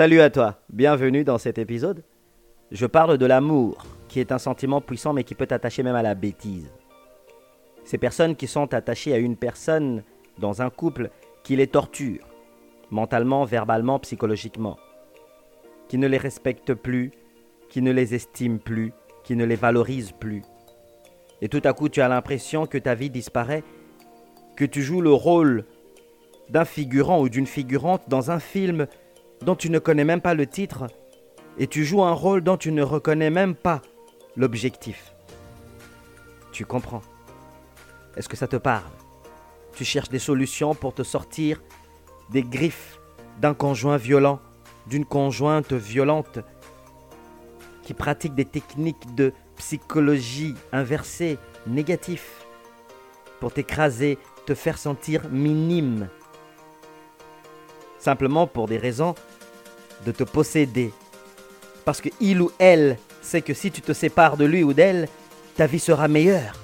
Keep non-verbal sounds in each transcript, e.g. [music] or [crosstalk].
Salut à toi, bienvenue dans cet épisode. Je parle de l'amour, qui est un sentiment puissant mais qui peut t'attacher même à la bêtise. Ces personnes qui sont attachées à une personne dans un couple qui les torture, mentalement, verbalement, psychologiquement, qui ne les respecte plus, qui ne les estime plus, qui ne les valorise plus. Et tout à coup, tu as l'impression que ta vie disparaît, que tu joues le rôle d'un figurant ou d'une figurante dans un film dont tu ne connais même pas le titre et tu joues un rôle dont tu ne reconnais même pas l'objectif. Tu comprends? Est-ce que ça te parle? Tu cherches des solutions pour te sortir des griffes d'un conjoint violent, d'une conjointe violente qui pratique des techniques de psychologie inversée, négatif, pour t'écraser, te faire sentir minime, simplement pour des raisons de te posséder. Parce que il ou elle sait que si tu te sépares de lui ou d'elle, ta vie sera meilleure.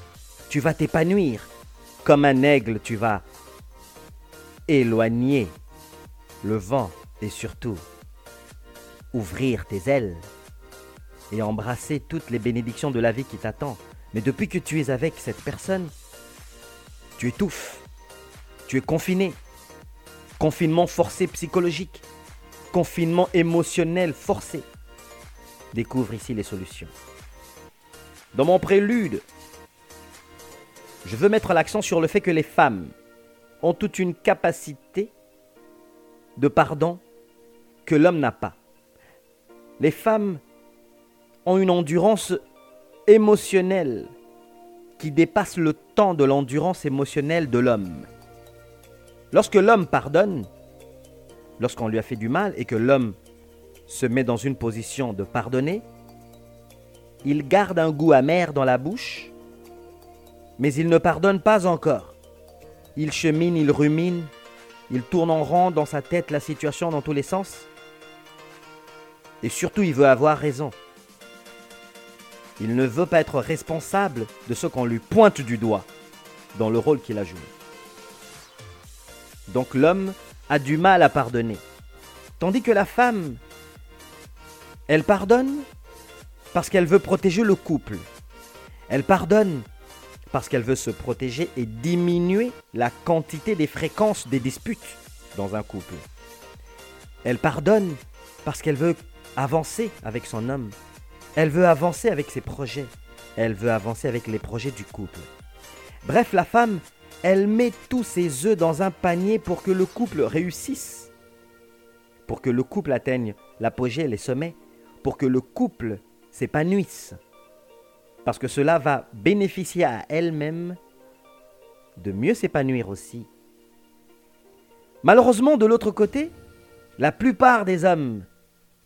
Tu vas t'épanouir. Comme un aigle, tu vas éloigner le vent et surtout ouvrir tes ailes et embrasser toutes les bénédictions de la vie qui t'attend. Mais depuis que tu es avec cette personne, tu étouffes, tu es confiné. Confinement forcé psychologique, confinement émotionnel forcé. Découvre ici les solutions. Dans mon prélude, je veux mettre l'accent sur le fait que les femmes ont toute une capacité de pardon que l'homme n'a pas. Les femmes ont une endurance émotionnelle qui dépasse le temps de l'endurance émotionnelle de l'homme. Lorsque l'homme pardonne, lorsqu'on lui a fait du mal et que l'homme se met dans une position de pardonner, il garde un goût amer dans la bouche, mais il ne pardonne pas encore. Il chemine, il rumine, il tourne en rond dans sa tête la situation dans tous les sens. Et surtout, il veut avoir raison. Il ne veut pas être responsable de ce qu'on lui pointe du doigt dans le rôle qu'il a joué. Donc l'homme a du mal à pardonner. Tandis que la femme, elle pardonne parce qu'elle veut protéger le couple. Elle pardonne parce qu'elle veut se protéger et diminuer la quantité des fréquences des disputes dans un couple. Elle pardonne parce qu'elle veut avancer avec son homme. Elle veut avancer avec ses projets. Elle veut avancer avec les projets du couple. Bref, la femme, elle met tous ses œufs dans un panier pour que le couple réussisse, pour que le couple atteigne l'apogée les sommets, pour que le couple s'épanouisse, parce que cela va bénéficier à elle-même de mieux s'épanouir aussi. Malheureusement, de l'autre côté, la plupart des hommes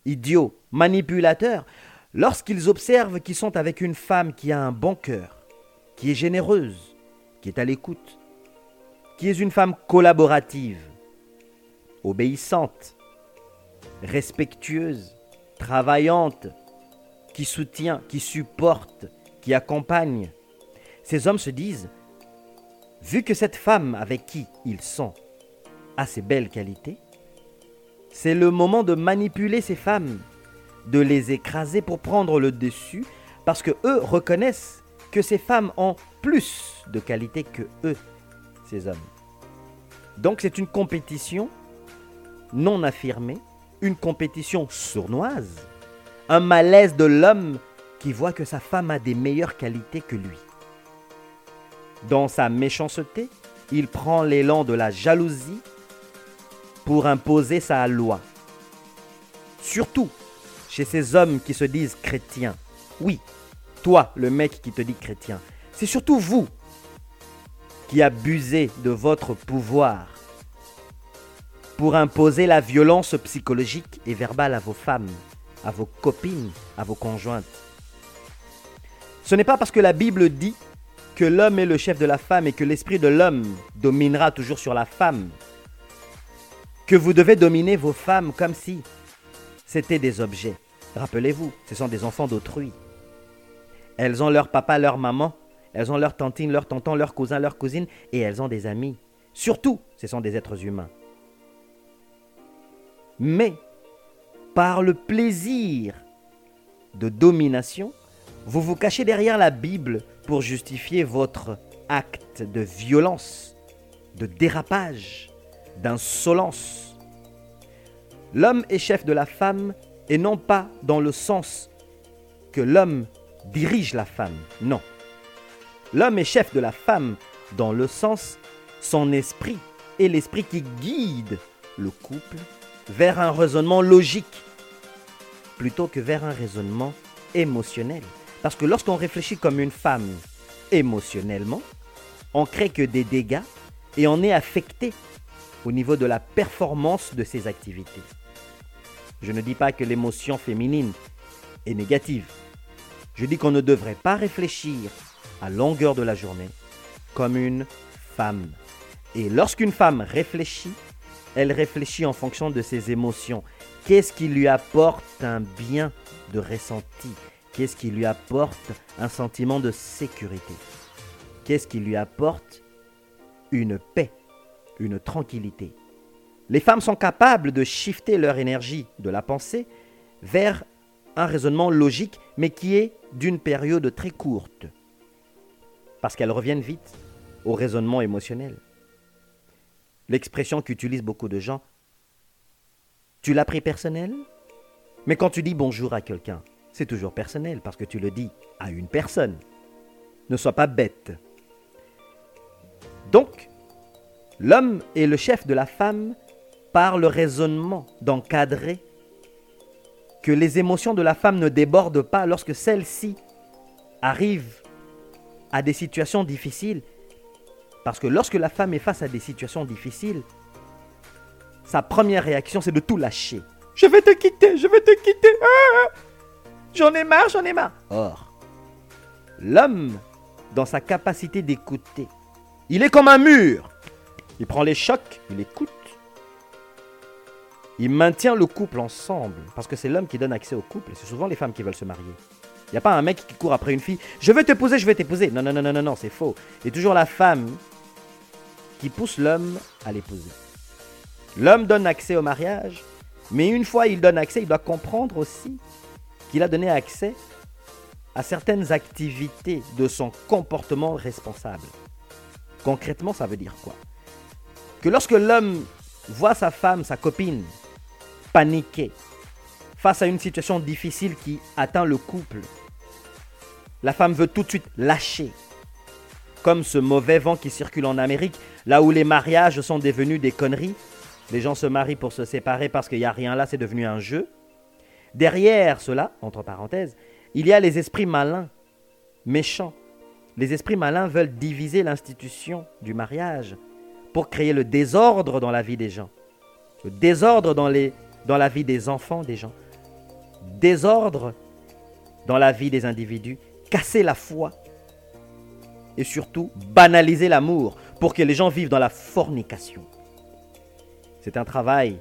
idiots, manipulateurs, lorsqu'ils observent qu'ils sont avec une femme qui a un bon cœur, qui est généreuse, qui est à l'écoute, qui est une femme collaborative, obéissante, respectueuse, travaillante, qui soutient, qui supporte, qui accompagne. Ces hommes se disent, vu que cette femme avec qui ils sont a ces belles qualités, c'est le moment de manipuler ces femmes, de les écraser pour prendre le dessus, parce que eux reconnaissent que ces femmes ont plus de qualités que eux Donc c'est une compétition non affirmée, une compétition sournoise, un malaise de l'homme qui voit que sa femme a des meilleures qualités que lui. Dans sa méchanceté, il prend l'élan de la jalousie pour imposer sa loi. Surtout chez ces hommes qui se disent chrétiens. Oui, toi, le mec qui te dit chrétien, c'est surtout vous qui abusez de votre pouvoir pour imposer la violence psychologique et verbale à vos femmes, à vos copines, à vos conjointes. Ce n'est pas parce que la Bible dit que l'homme est le chef de la femme et que l'esprit de l'homme dominera toujours sur la femme que vous devez dominer vos femmes comme si c'était des objets. Rappelez-vous, ce sont des enfants d'autrui. Elles ont leur papa, leur maman, elles ont leur tantine, leur tonton, leur cousin, leur cousine, et elles ont des amis. Surtout, ce sont des êtres humains. Mais, par le plaisir de domination, vous vous cachez derrière la Bible pour justifier votre acte de violence, de dérapage, d'insolence. L'homme est chef de la femme et non pas dans le sens que l'homme dirige la femme, non. L'homme est chef de la femme dans le sens son esprit est l'esprit qui guide le couple vers un raisonnement logique plutôt que vers un raisonnement émotionnel. Parce que lorsqu'on réfléchit comme une femme émotionnellement, on crée que des dégâts et on est affecté au niveau de la performance de ses activités. Je ne dis pas que l'émotion féminine est négative. Je dis qu'on ne devrait pas réfléchir à longueur de la journée comme une femme. Et lorsqu'une femme réfléchit, elle réfléchit en fonction de ses émotions. Qu'est-ce qui lui apporte un bien de ressenti? Qu'est-ce qui lui apporte un sentiment de sécurité? Qu'est-ce qui lui apporte une paix, une tranquillité? Les femmes sont capables de shifter leur énergie de la pensée vers un raisonnement logique, mais qui est d'une période très courte, parce qu'elles reviennent vite au raisonnement émotionnel. L'expression qu'utilisent beaucoup de gens, tu l'as pris personnel? Mais quand tu dis bonjour à quelqu'un, c'est toujours personnel parce que tu le dis à une personne. Ne sois pas bête. Donc, l'homme est le chef de la femme par le raisonnement d'encadrer que les émotions de la femme ne débordent pas lorsque celle-ci arrive à des situations difficiles. Parce que lorsque la femme est face à des situations difficiles, sa première réaction, c'est de tout lâcher. Je vais te quitter, je vais te quitter. Ah j'en ai marre, j'en ai marre. Or, l'homme, dans sa capacité d'écouter, il est comme un mur. Il prend les chocs, il écoute. Il maintient le couple ensemble. Parce que c'est l'homme qui donne accès au couple. C'est souvent les femmes qui veulent se marier. Il n'y a pas un mec qui court après une fille. Je veux t'épouser, je vais t'épouser. Non, non, non, non, non, non, c'est faux. C'est toujours la femme qui pousse l'homme à l'épouser. L'homme donne accès au mariage, mais une fois il donne accès, il doit comprendre aussi qu'il a donné accès à certaines activités de son comportement responsable. Concrètement, ça veut dire quoi? Que lorsque l'homme voit sa femme, sa copine, paniquer face à une situation difficile qui atteint le couple, la femme veut tout de suite lâcher. Comme ce mauvais vent qui circule en Amérique, là où les mariages sont devenus des conneries. Les gens se marient pour se séparer parce qu'il n'y a rien là, c'est devenu un jeu. Derrière cela, entre parenthèses, il y a les esprits malins, méchants. Les esprits malins veulent diviser l'institution du mariage pour créer le désordre dans la vie des gens. Le désordre dans, dans la vie des enfants des gens. Désordre dans la vie des individus casser la foi et surtout banaliser l'amour pour que les gens vivent dans la fornication. C'est un travail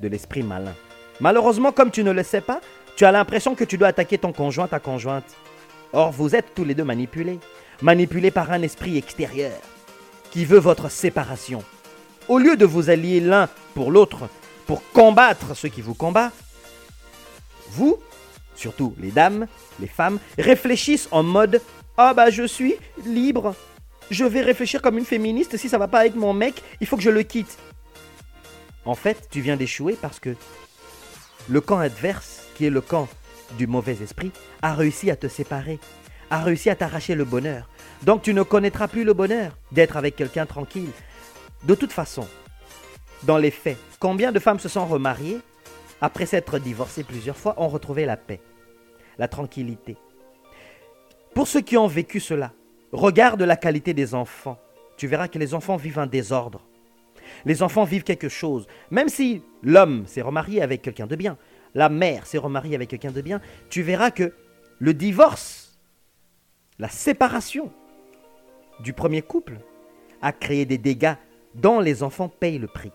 de l'esprit malin. Malheureusement, comme tu ne le sais pas, tu as l'impression que tu dois attaquer ton conjoint, ta conjointe. Or, vous êtes tous les deux manipulés, manipulés par un esprit extérieur qui veut votre séparation. Au lieu de vous allier l'un pour l'autre pour combattre ceux qui vous combattent, vous, surtout les dames, les femmes, réfléchissent en mode Ah bah je suis libre. Je vais réfléchir comme une féministe. Si ça va pas avec mon mec, il faut que je le quitte. En fait, tu viens d'échouer parce que le camp adverse, qui est le camp du mauvais esprit, a réussi à te séparer, a réussi à t'arracher le bonheur. Donc tu ne connaîtras plus le bonheur d'être avec quelqu'un tranquille. De toute façon, dans les faits, combien de femmes se sont remariées? Après s'être divorcées plusieurs fois, ont retrouvé la paix la tranquillité. Pour ceux qui ont vécu cela, regarde la qualité des enfants. Tu verras que les enfants vivent un désordre. Les enfants vivent quelque chose. Même si l'homme s'est remarié avec quelqu'un de bien, la mère s'est remariée avec quelqu'un de bien, tu verras que le divorce, la séparation du premier couple a créé des dégâts dont les enfants payent le prix.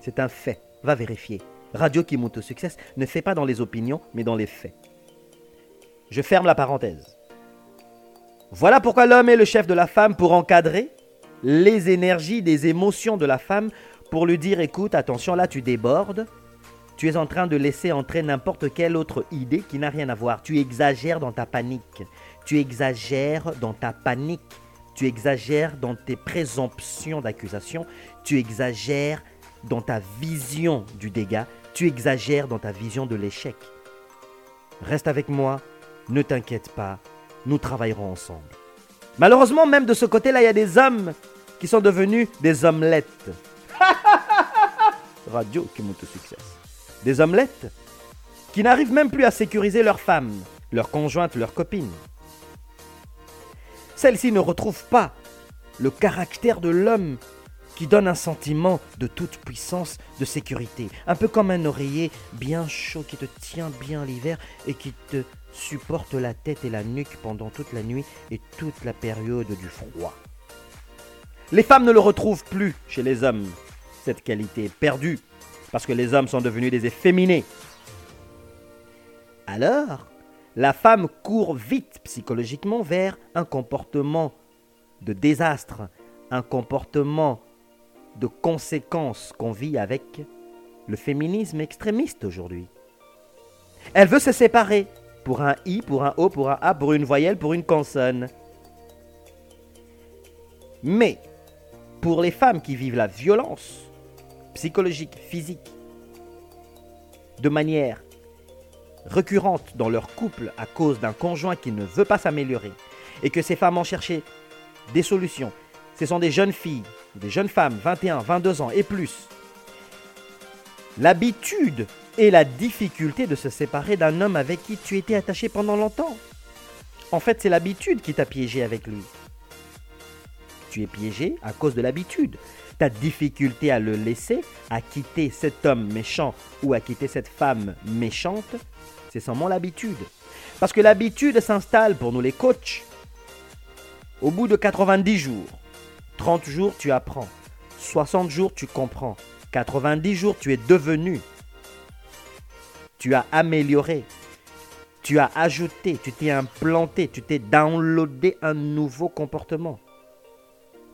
C'est un fait. Va vérifier. Radio qui monte au succès ne fait pas dans les opinions, mais dans les faits. Je ferme la parenthèse. Voilà pourquoi l'homme est le chef de la femme pour encadrer les énergies des émotions de la femme, pour lui dire écoute, attention, là tu débordes, tu es en train de laisser entrer n'importe quelle autre idée qui n'a rien à voir. Tu exagères dans ta panique. Tu exagères dans ta panique. Tu exagères dans tes présomptions d'accusation. Tu exagères dans ta vision du dégât. Tu exagères dans ta vision de l'échec. Reste avec moi, ne t'inquiète pas, nous travaillerons ensemble. Malheureusement, même de ce côté-là, il y a des hommes qui sont devenus des omelettes. [laughs] Radio qui au succès. Des omelettes qui n'arrivent même plus à sécuriser leurs femmes, leurs conjointes, leurs copines. Celles-ci ne retrouvent pas le caractère de l'homme qui donne un sentiment de toute puissance, de sécurité. Un peu comme un oreiller bien chaud qui te tient bien l'hiver et qui te supporte la tête et la nuque pendant toute la nuit et toute la période du froid. Les femmes ne le retrouvent plus chez les hommes. Cette qualité est perdue parce que les hommes sont devenus des efféminés. Alors, la femme court vite psychologiquement vers un comportement de désastre, un comportement de conséquences qu'on vit avec le féminisme extrémiste aujourd'hui. Elle veut se séparer pour un I, pour un O, pour un A, pour une voyelle, pour une consonne. Mais pour les femmes qui vivent la violence psychologique, physique, de manière récurrente dans leur couple à cause d'un conjoint qui ne veut pas s'améliorer, et que ces femmes ont cherché des solutions, ce sont des jeunes filles, des jeunes femmes, 21, 22 ans et plus. L'habitude et la difficulté de se séparer d'un homme avec qui tu étais attaché pendant longtemps. En fait, c'est l'habitude qui t'a piégé avec lui tu es piégé à cause de l'habitude. Ta difficulté à le laisser, à quitter cet homme méchant ou à quitter cette femme méchante, c'est seulement l'habitude. Parce que l'habitude s'installe pour nous les coachs. Au bout de 90 jours, 30 jours, tu apprends. 60 jours, tu comprends. 90 jours, tu es devenu. Tu as amélioré. Tu as ajouté, tu t'es implanté, tu t'es downloadé un nouveau comportement.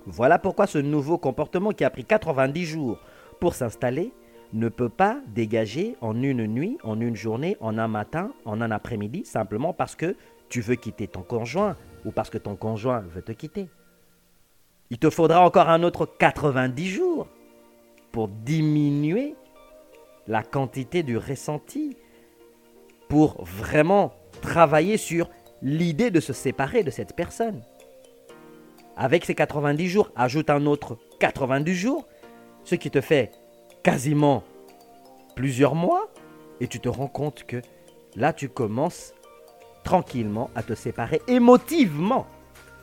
Voilà pourquoi ce nouveau comportement qui a pris 90 jours pour s'installer ne peut pas dégager en une nuit, en une journée, en un matin, en un après-midi, simplement parce que tu veux quitter ton conjoint ou parce que ton conjoint veut te quitter. Il te faudra encore un autre 90 jours pour diminuer la quantité du ressenti, pour vraiment travailler sur l'idée de se séparer de cette personne. Avec ces 90 jours, ajoute un autre 90 jours, ce qui te fait quasiment plusieurs mois, et tu te rends compte que là, tu commences tranquillement à te séparer émotivement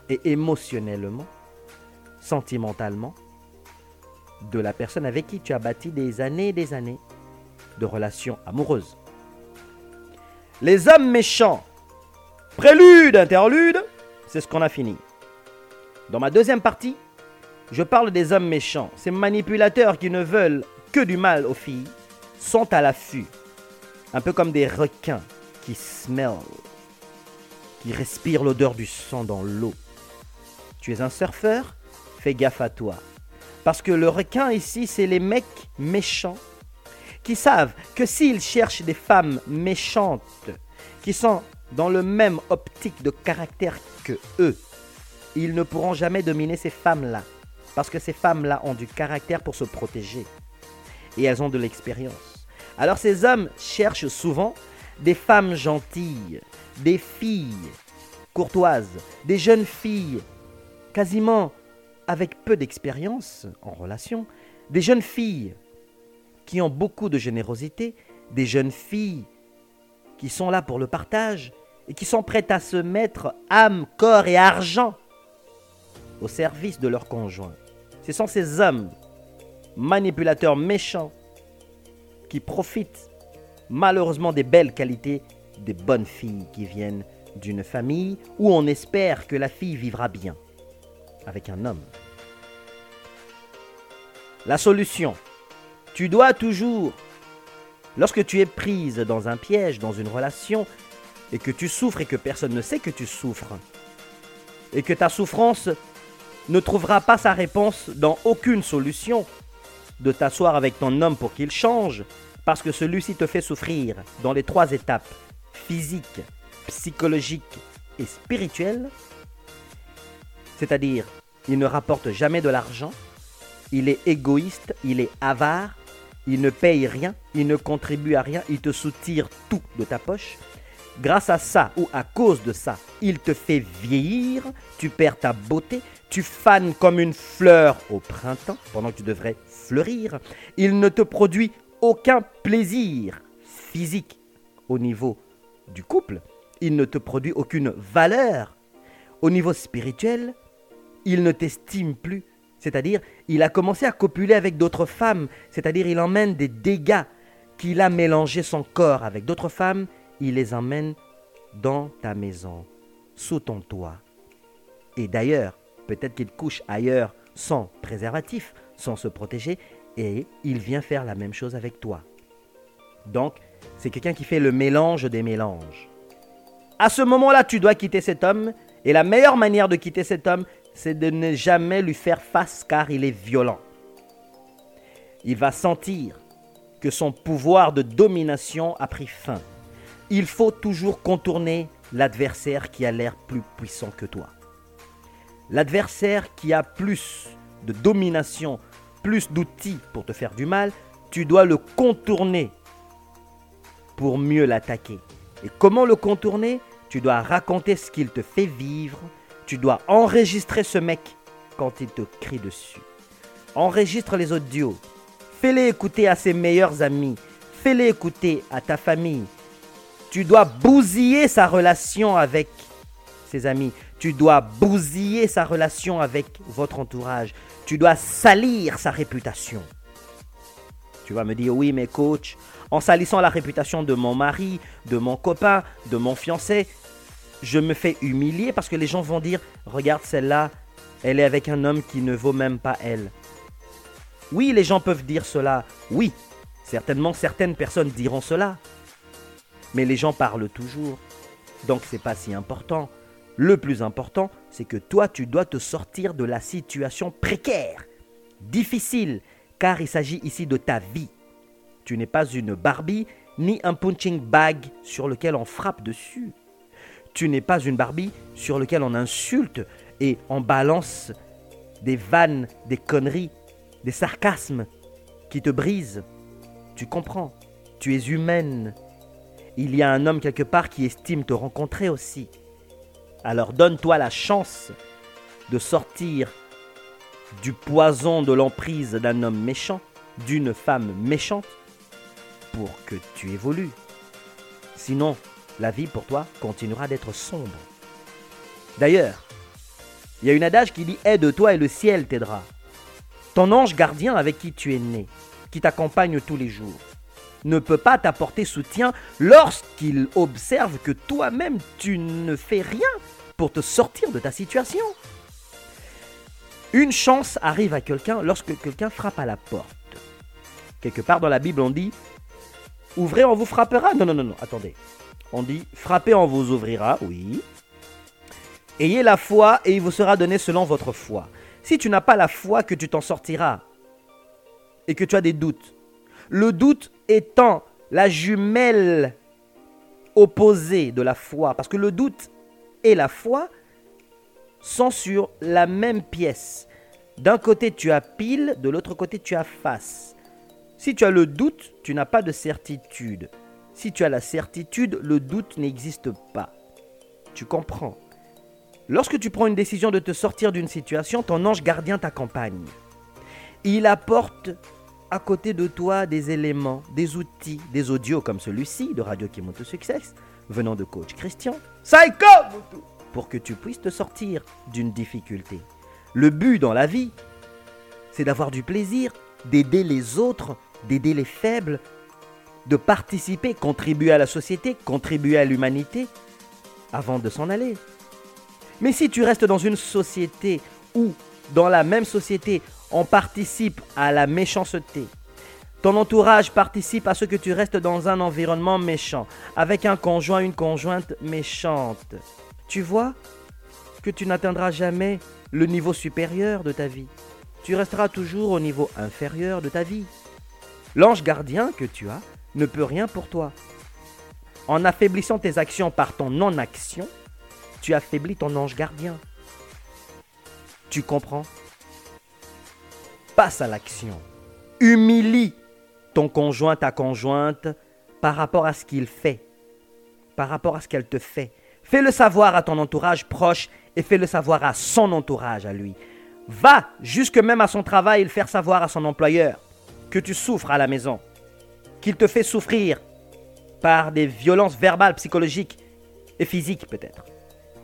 et émotionnellement, sentimentalement, de la personne avec qui tu as bâti des années et des années de relations amoureuses. Les hommes méchants, prélude, interlude, c'est ce qu'on a fini. Dans ma deuxième partie, je parle des hommes méchants. Ces manipulateurs qui ne veulent que du mal aux filles sont à l'affût. Un peu comme des requins qui smellent, qui respirent l'odeur du sang dans l'eau. Tu es un surfeur Fais gaffe à toi. Parce que le requin ici, c'est les mecs méchants qui savent que s'ils cherchent des femmes méchantes, qui sont dans le même optique de caractère que eux, ils ne pourront jamais dominer ces femmes-là. Parce que ces femmes-là ont du caractère pour se protéger. Et elles ont de l'expérience. Alors ces hommes cherchent souvent des femmes gentilles, des filles courtoises, des jeunes filles quasiment avec peu d'expérience en relation, des jeunes filles qui ont beaucoup de générosité, des jeunes filles qui sont là pour le partage et qui sont prêtes à se mettre âme, corps et argent au service de leur conjoint. Ce sont ces hommes, manipulateurs méchants, qui profitent malheureusement des belles qualités des bonnes filles qui viennent d'une famille où on espère que la fille vivra bien avec un homme. La solution, tu dois toujours, lorsque tu es prise dans un piège, dans une relation, et que tu souffres et que personne ne sait que tu souffres, et que ta souffrance ne trouvera pas sa réponse dans aucune solution de t'asseoir avec ton homme pour qu'il change, parce que celui-ci te fait souffrir dans les trois étapes, physique, psychologique et spirituelle, c'est-à-dire il ne rapporte jamais de l'argent, il est égoïste, il est avare, il ne paye rien, il ne contribue à rien, il te soutire tout de ta poche. Grâce à ça ou à cause de ça, il te fait vieillir, tu perds ta beauté, tu fanes comme une fleur au printemps pendant que tu devrais fleurir. Il ne te produit aucun plaisir physique au niveau du couple. Il ne te produit aucune valeur. Au niveau spirituel, il ne t'estime plus. C'est-à-dire, il a commencé à copuler avec d'autres femmes. C'est-à-dire, il emmène des dégâts qu'il a mélangé son corps avec d'autres femmes. Il les emmène dans ta maison, sous ton toit. Et d'ailleurs, peut-être qu'il couche ailleurs sans préservatif, sans se protéger, et il vient faire la même chose avec toi. Donc, c'est quelqu'un qui fait le mélange des mélanges. À ce moment-là, tu dois quitter cet homme, et la meilleure manière de quitter cet homme, c'est de ne jamais lui faire face car il est violent. Il va sentir que son pouvoir de domination a pris fin. Il faut toujours contourner l'adversaire qui a l'air plus puissant que toi. L'adversaire qui a plus de domination, plus d'outils pour te faire du mal, tu dois le contourner pour mieux l'attaquer. Et comment le contourner? Tu dois raconter ce qu'il te fait vivre, tu dois enregistrer ce mec quand il te crie dessus. Enregistre les audios. Fais-les écouter à ses meilleurs amis. Fais-les écouter à ta famille. Tu dois bousiller sa relation avec ses amis. Tu dois bousiller sa relation avec votre entourage. Tu dois salir sa réputation. Tu vas me dire, oui, mais coach, en salissant la réputation de mon mari, de mon copain, de mon fiancé, je me fais humilier parce que les gens vont dire, regarde celle-là, elle est avec un homme qui ne vaut même pas elle. Oui, les gens peuvent dire cela, oui, certainement certaines personnes diront cela. Mais les gens parlent toujours. Donc c'est pas si important. Le plus important, c'est que toi, tu dois te sortir de la situation précaire, difficile, car il s'agit ici de ta vie. Tu n'es pas une Barbie ni un punching bag sur lequel on frappe dessus. Tu n'es pas une Barbie sur laquelle on insulte et on balance des vannes, des conneries, des sarcasmes qui te brisent. Tu comprends, tu es humaine. Il y a un homme quelque part qui estime te rencontrer aussi. Alors donne-toi la chance de sortir du poison de l'emprise d'un homme méchant, d'une femme méchante, pour que tu évolues. Sinon, la vie pour toi continuera d'être sombre. D'ailleurs, il y a une adage qui dit Aide-toi et le ciel t'aidera. Ton ange gardien avec qui tu es né, qui t'accompagne tous les jours, ne peut pas t'apporter soutien lorsqu'il observe que toi-même tu ne fais rien pour te sortir de ta situation. Une chance arrive à quelqu'un lorsque quelqu'un frappe à la porte. Quelque part dans la Bible on dit Ouvrez, on vous frappera. Non, non, non, non, attendez. On dit, frappez, on vous ouvrira, oui. Ayez la foi et il vous sera donné selon votre foi. Si tu n'as pas la foi que tu t'en sortiras et que tu as des doutes, le doute étant la jumelle opposée de la foi, parce que le doute et la foi sont sur la même pièce. D'un côté tu as pile, de l'autre côté tu as face. Si tu as le doute, tu n'as pas de certitude. Si tu as la certitude, le doute n'existe pas. Tu comprends Lorsque tu prends une décision de te sortir d'une situation, ton ange gardien t'accompagne. Il apporte à côté de toi des éléments, des outils, des audios comme celui-ci de Radio Kimoto Success, venant de coach Christian, Psycho pour que tu puisses te sortir d'une difficulté. Le but dans la vie, c'est d'avoir du plaisir, d'aider les autres, d'aider les faibles, de participer, contribuer à la société, contribuer à l'humanité, avant de s'en aller. Mais si tu restes dans une société où, dans la même société, on participe à la méchanceté, ton entourage participe à ce que tu restes dans un environnement méchant, avec un conjoint, une conjointe méchante, tu vois que tu n'atteindras jamais le niveau supérieur de ta vie. Tu resteras toujours au niveau inférieur de ta vie. L'ange gardien que tu as ne peut rien pour toi. En affaiblissant tes actions par ton non-action, tu affaiblis ton ange gardien. Tu comprends? Passe à l'action. Humilie ton conjoint, ta conjointe, par rapport à ce qu'il fait, par rapport à ce qu'elle te fait. Fais-le savoir à ton entourage proche et fais-le savoir à son entourage, à lui. Va jusque même à son travail le faire savoir à son employeur que tu souffres à la maison, qu'il te fait souffrir par des violences verbales, psychologiques et physiques peut-être.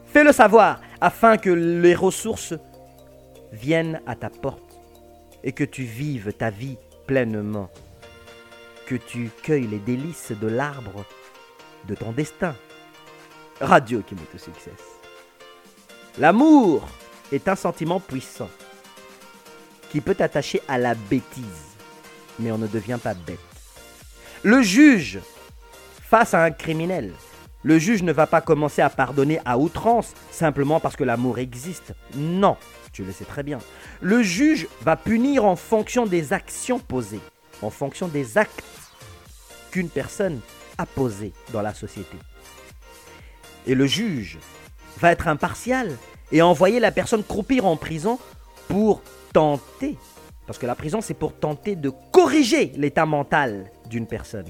Fais-le savoir afin que les ressources viennent à ta porte et que tu vives ta vie pleinement, que tu cueilles les délices de l'arbre de ton destin. Radio qui monte au succès. L'amour est un sentiment puissant qui peut t'attacher à la bêtise, mais on ne devient pas bête. Le juge, face à un criminel, le juge ne va pas commencer à pardonner à outrance simplement parce que l'amour existe. Non, tu le sais très bien. Le juge va punir en fonction des actions posées, en fonction des actes qu'une personne a posés dans la société. Et le juge va être impartial et envoyer la personne croupir en prison pour tenter, parce que la prison c'est pour tenter de corriger l'état mental d'une personne,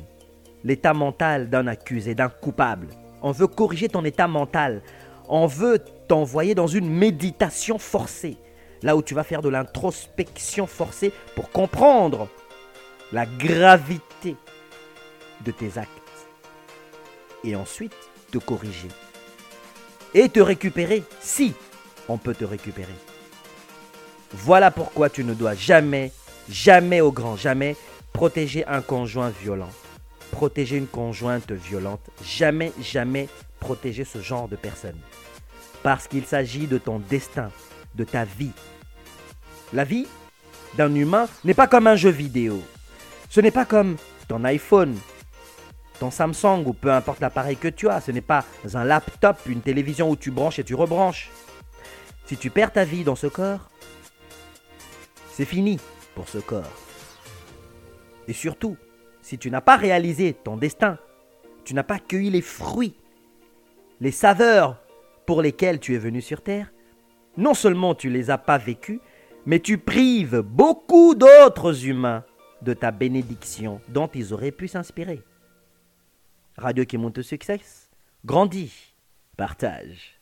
l'état mental d'un accusé, d'un coupable. On veut corriger ton état mental. On veut t'envoyer dans une méditation forcée, là où tu vas faire de l'introspection forcée pour comprendre la gravité de tes actes. Et ensuite te corriger et te récupérer si on peut te récupérer. Voilà pourquoi tu ne dois jamais, jamais au grand jamais protéger un conjoint violent. Protéger une conjointe violente. Jamais, jamais protéger ce genre de personne. Parce qu'il s'agit de ton destin, de ta vie. La vie d'un humain n'est pas comme un jeu vidéo. Ce n'est pas comme ton iPhone ton Samsung ou peu importe l'appareil que tu as. Ce n'est pas un laptop, une télévision où tu branches et tu rebranches. Si tu perds ta vie dans ce corps, c'est fini pour ce corps. Et surtout, si tu n'as pas réalisé ton destin, tu n'as pas cueilli les fruits, les saveurs pour lesquelles tu es venu sur Terre, non seulement tu les as pas vécus, mais tu prives beaucoup d'autres humains de ta bénédiction dont ils auraient pu s'inspirer. Radio qui monte succès, grandit, partage.